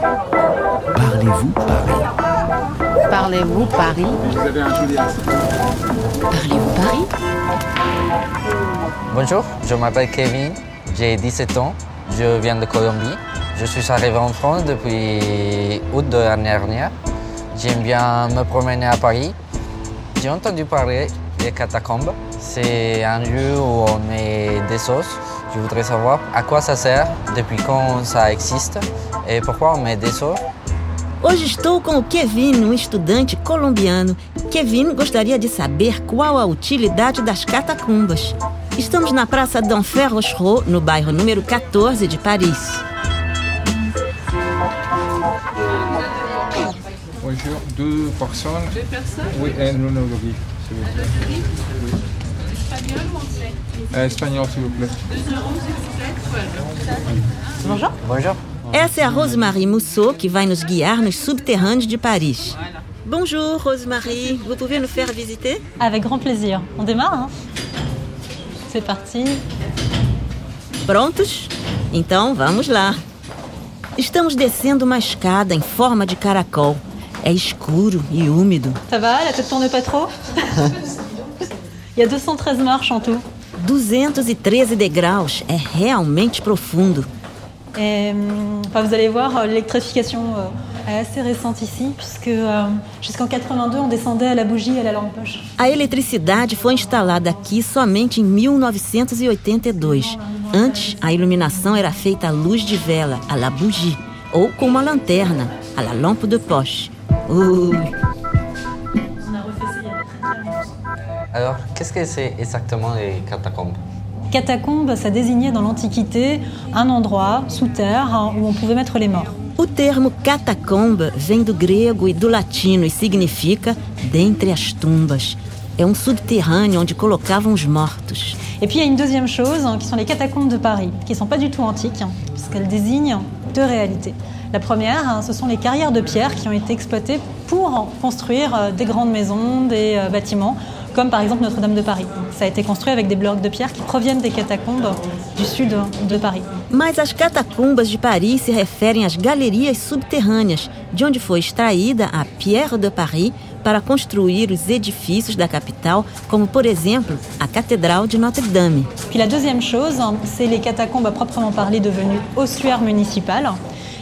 Parlez-vous Paris? Parlez-vous Paris? Vous avez un joli accent. Parlez-vous Paris? Bonjour, je m'appelle Kevin, j'ai 17 ans, je viens de Colombie. Je suis arrivé en France depuis août de l'année dernière. J'aime bien me promener à Paris. J'ai entendu parler des catacombes. C'est un lieu où on met des sauces. Je voudrais savoir à quoi ça sert, depuis quand ça existe et pourquoi on met des sauces. Hoje estou com o Kevin, um estudante colombiano. Kevin gostaria de saber qual a utilidade das catacumbas. Estamos na Praça d'Enfer Rochereau, no bairro número 14 de Paris. Bonjour, deux personnes. Deux personnes Oui, un plaît. Espagnol ou anglais Espagnol, s'il vous plaît. Bonjour. Bonjour. Essa é a Rosemarie Mousseau, que vai nos guiar nos subterrâneos de Paris. Bonjour, Rosemarie. Vous pouvez nous faire visiter Avec grand plaisir. On démarre hein C'est parti. Prontos? Então vamos lá. Estamos descendo uma escada em forma de caracol. É escuro e úmido. Ça va La tête tourne pas trop Il y a 213 marches en tout. 213 degraus. É realmente profundo. Et hum, enfin, vous allez voir, euh, l'électrification euh, est assez récente ici, puisque euh, jusqu'en 82, on descendait à la bougie et à la lampe poche. A eletricidade foi instalada aqui somente em 1982. Antes, a iluminação era feita à luz de vela, à la bougie, ou com uma lanterna, à la lampe de poche. Ui. Alors, qu'est-ce que c'est exactement les catacombes Catacombe, ça désignait dans l'Antiquité un endroit sous terre hein, où on pouvait mettre les morts. O termo catacomba vem do grego e do latino e significa dentre as tumbas. É um subterrâneo onde colocavam os mortos. Et puis il y a une deuxième chose, hein, qui sont les catacombes de Paris, qui ne sont pas du tout antiques, hein, puisqu'elles désignent deux réalités. La première, ce sont les carrières de pierre qui ont été exploitées pour construire euh, des grandes maisons, des euh, bâtiments, comme par exemple Notre-Dame de Paris. Ça a été construit avec des blocs de pierre qui proviennent des catacombes du sud de Paris. Mas as catacumbas de Paris se referem às galerias subterrâneas, de onde foi extraída a Pierre de Paris para construir os edifícios da capital, como por exemplo a Cathédrale de Notre-Dame. Puis la deuxième chose, c'est les catacombes à proprement parler devenues ossuaires municipales.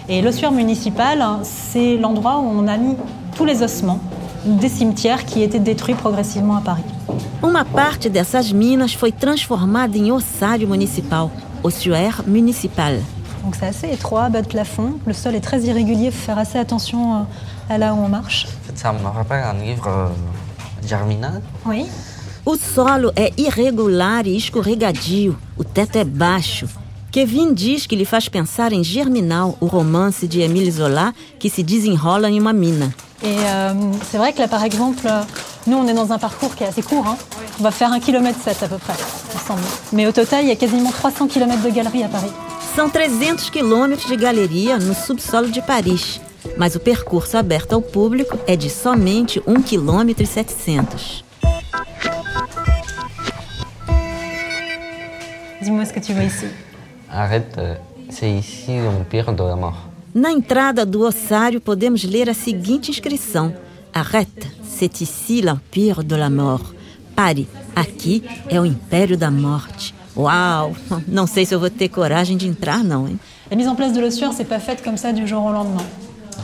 Et l'ossuaire municipal, c'est l'endroit où on a mis tous les ossements des cimetières qui étaient détruits progressivement à Paris. Uma parte dessas minas foi transformada em ossário municipal, ossuaire municipal. Donc c'est assez étroit, bas de plafond. Le sol est très irrégulier, il faut faire assez attention euh, à là où on marche. En fait, ça me rappelle un livre euh, Germinal. Oui. O solo é irregular e escorregadio, o teto é baixo. Kevin diz que lhe faz pensar em Germinal, o romance de Émile Zola que se desenrola em uma mina. Et euh, c'est vrai que là, par exemple, euh, nous, on est dans un parcours qui est assez court. hein. On va faire 1 km 7 à peu près, ensemble. Mais au total, il y a quasiment 300 km de galeries à Paris. São 300 quilômetros de galeria no subsolo de Paris, mas o percurso aberto ao público é de somente 1 km e 700. Dis-moi ce que tu vois ici. Arrête, euh, c'est ici l'empire de la mort. Na entrada do ossário podemos ler a seguinte inscrição: Arrête, c'est ici l'empire de la mort. Pare, aqui é o império da morte. Uau! Não sei se eu vou ter coragem de entrar, não, hein? La mise en place de l'ossuaire, c'est pas faite comme ça du jour au lendemain.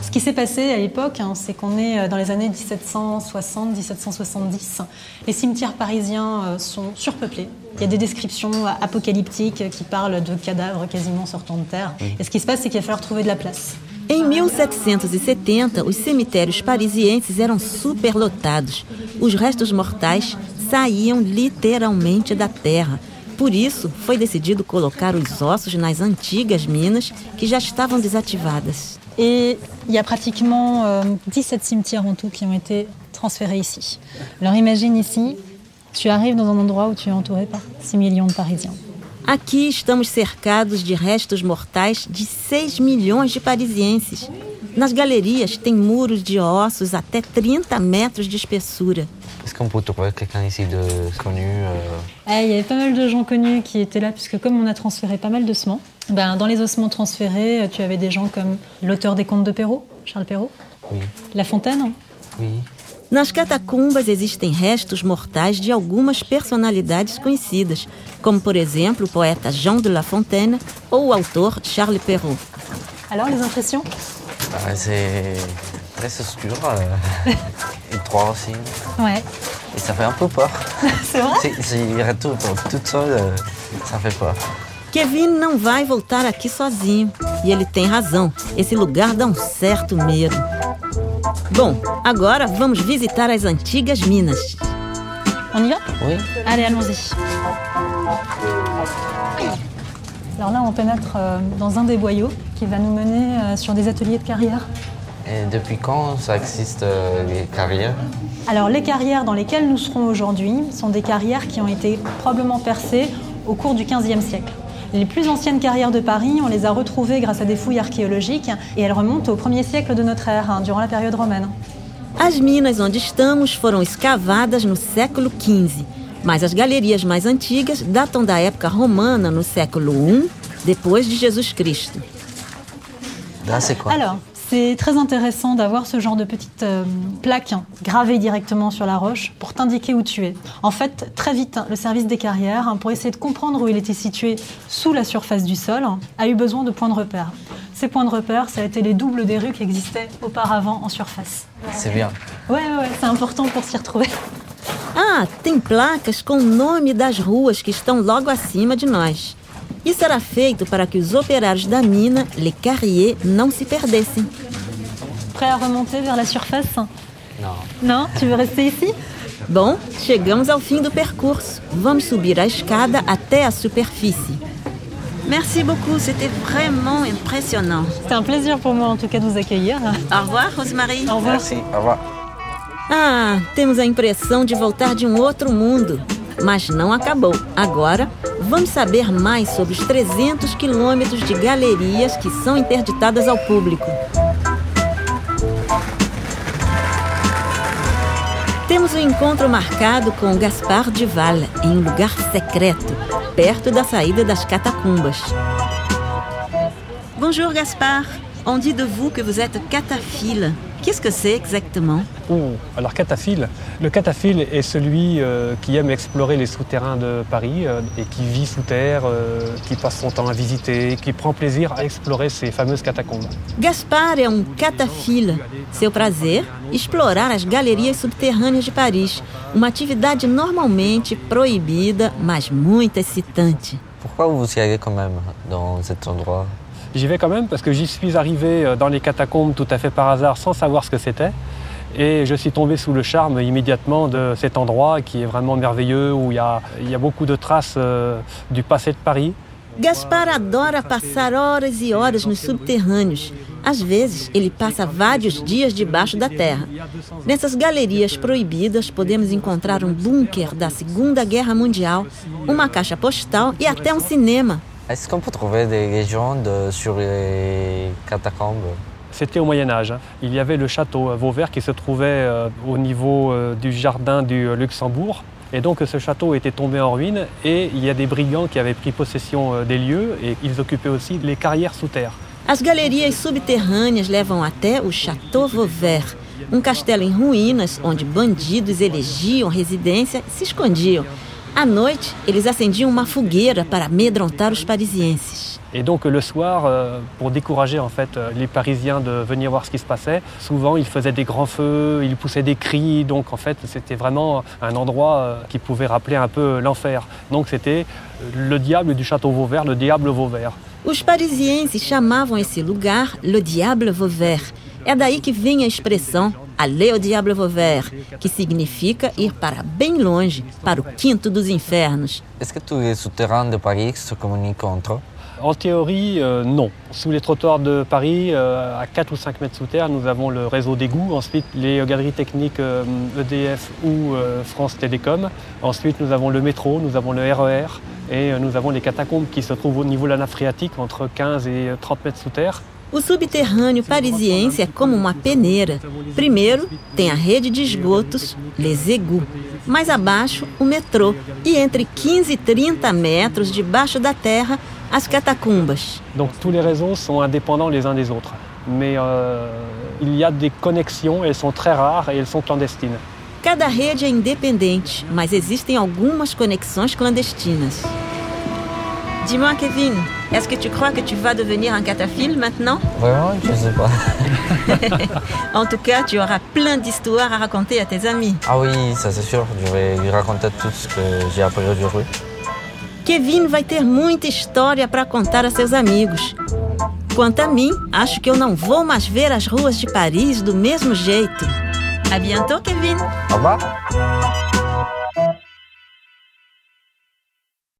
Ce qui s'est passé à l'époque, hein, c'est qu'on est euh, dans les années 1760-1770. Les cimetières parisiens euh, sont surpeuplés. Il y a des descriptions apocalyptiques qui parlent de cadavres quasiment sortant de terre. Et ce qui se passe, c'est qu'il va falloir trouver de la place. Em 1770, os cemitérios parisienses eram superlotados. Os restos mortais saíam literalmente da terra. Por isso, foi decidido colocar os ossos nas antigas minas que já estavam desativadas. Et il y a pratiquement euh, 17 cimetières en tout qui ont été transférés ici. Alors imagine ici, tu arrives dans un endroit où tu es entouré par 6 millions de Parisiens. Aqui estamos cercados de restos mortais de 6 milhões de parisienses. Nas galerias tem muros de ossos até 30 metros de espessura. Est-ce qu'on peut trouver quelqu'un ici de connu euh, Eh, il y avait pas mal de gens connus qui étaient là, puisque comme on a transféré pas mal d'ossements, ben, Dans les ossements transférés, tu avais des gens comme l'auteur des contes de Perrault, Charles Perrault, Oui. La Fontaine. Oui. Nas catacumbas existem restos mortais de algumas personalidades conhecidas, como por exemplo o poeta Jean de La Fontaine ou o autor Charles Perrault. Alors, les impressions Ah, c'est très obscur. euh, étroit aussi. Ouais. Et ça fait un peu peur. C'est vrai Si, si retourne toute seule, euh, ça fait peur. Kevin não vai voltar aqui sozinho. E ele tem razão. Esse lugar dá um certo medo. Bom, agora vamos visitar as antigas minas. On y va? Oui. Allez, allons-y. Alors là, on pénètre euh, dans un des boyaux qui va nous mener euh, sur des ateliers de carrière. Et depuis quand ça existe euh, les carrières? Alors, les carrières dans lesquelles nous serons aujourd'hui sont des carrières qui ont été probablement percées au cours du XVe siècle. Les plus anciennes carrières de Paris, on les a retrouvées grâce à des fouilles archéologiques et elles remontent au 1er siècle de notre ère, hein, durant la période romaine. As minas onde estamos foram escavadas no século XV, mas as galerias mais antigas datam da época romana no século I depois de Jesus Cristo. Là, c'est quoi Alors, c'est très intéressant d'avoir ce genre de petite euh, plaque hein, gravée directement sur la roche pour t'indiquer où tu es. En fait, très vite, hein, le service des carrières, hein, pour essayer de comprendre où il était situé sous la surface du sol, hein, a eu besoin de points de repère. Ces points de repère, ça a été les doubles des rues qui existaient auparavant en surface. C'est bien. Ouais, ouais, ouais, c'est important pour s'y retrouver. Ah, tem placas com o nome das ruas que estão logo acima de nós. Isso era feito para que os operários da mina, Les Carriers, não se perdessem. Prêt à remonter vers la surface Non. Non Tu veux rester ici Bom, chegamos ao fim do percurso. Vamos subir a escada até a superfície. Merci beaucoup, c'était vraiment impressionnant. C'était un plaisir pour moi en tout cas de vous accueillir. Au revoir, Rosemary. Au revoir. Merci. Au revoir. Ah, temos a impressão de voltar de um outro mundo. Mas não acabou. Agora, vamos saber mais sobre os 300 quilômetros de galerias que são interditadas ao público. Temos um encontro marcado com Gaspard Duval em um lugar secreto, perto da saída das catacumbas. Bonjour Gaspard. On dit de vous que vous êtes cataphile. Qu'est-ce que c'est exactement? Oh, alors cataphile. Le cataphile est celui euh, qui aime explorer les souterrains de Paris euh, et qui vit sous terre, euh, qui passe son temps à visiter, qui prend plaisir à explorer ces fameuses catacombes. Gaspar é um catafila. Seu prazer, explorar as galerias subterrâneas de Paris. Uma atividade normalmente proibida, mas muito excitante. Pourquoi vous y allez quand même dans cet endroit? J'y vais quand même parce que j'y suis arrivé euh, dans les catacombes tout à fait par hasard sans savoir ce que c'était. Et je suis tombé sous le charme immédiatement de cet endroit qui est vraiment merveilleux, où il y a, il y a beaucoup de traces euh, du passé de Paris. Gaspar adora passar horas e horas nos subterrâneos. Às vezes, ele passa vários dias debaixo da terra. Nessas galerias proibidas, podemos encontrar um bunker da Segunda Guerra Mundial, uma caixa postal e até um cinema. Est-ce qu'on peut trouver des légendes sur les catacombes? C'était au Moyen Âge. hein. Il y avait le château euh, Vauvert qui se trouvait euh, au niveau euh, du jardin du euh, Luxembourg. Et donc ce château était tombé en ruine et il y a des brigands qui avaient pris possession euh, des lieux et ils occupaient aussi les carrières sous terre. As galerias subterrâneas levam até o Château Vauvert, um castelo em ruínas onde bandidos elegiam residência e se escondiam. À noite, eles acendiam uma fogueira para amedrontar os parisienses. Et donc le soir, euh, pour décourager en fait euh, les Parisiens de venir voir ce qui se passait, souvent ils faisaient des grands feux, ils poussaient des cris, donc en fait c'était vraiment un endroit euh, qui pouvait rappeler un peu l'enfer. Donc c'était le diable du château Vauvert, le diable Vauvert. Os parisienses chamavam esse lugar Le Diable Vauvert. É daí que vem a expressão Aller au Diable Vauvert, que significa ir para bem longe, para o quinto dos infernos. Est-ce que tous les souterrains de Paris se communiquent entre eux? En théorie, euh, non. Sous les trottoirs de Paris, euh, à 4 ou 5 mètres sous terre, nous avons le réseau d'égouts. Ensuite, les galeries techniques euh, EDF ou euh, France Télécom. Ensuite, nous avons le métro, nous avons le RER et euh, nous avons les catacombes qui se trouvent au niveau de la nappe phréatique, entre 15 et 30 mètres sous terre. O subterrâneo parisiense é como uma peneira. Primeiro, tem a rede de esgotos, Les Égouts. Mais abaixo, o metrô. E entre 15 e 30 metros debaixo da terra, as catacumbas. Donc tous les réseaux sont indépendants les uns des autres. Mais euh, il y a des connexions, elles sont très rares et elles sont clandestines. Cada rede é independente, mas existem algumas conexões clandestinas. Dis-moi, Kevin, est-ce que tu crois que tu vas devenir un cataphile maintenant Vraiment, je sais pas. En tout cas, tu auras plein d'histoires à raconter à tes amis. Ah oui, ça c'est sûr. Je vais lui raconter tout ce que j'ai appris aujourd'hui. Kevin vai ter muita história para contar a seus amigos. Quanto a mim, acho que eu não vou mais ver as ruas de Paris do mesmo jeito. A bientôt, Kevin! Au revoir.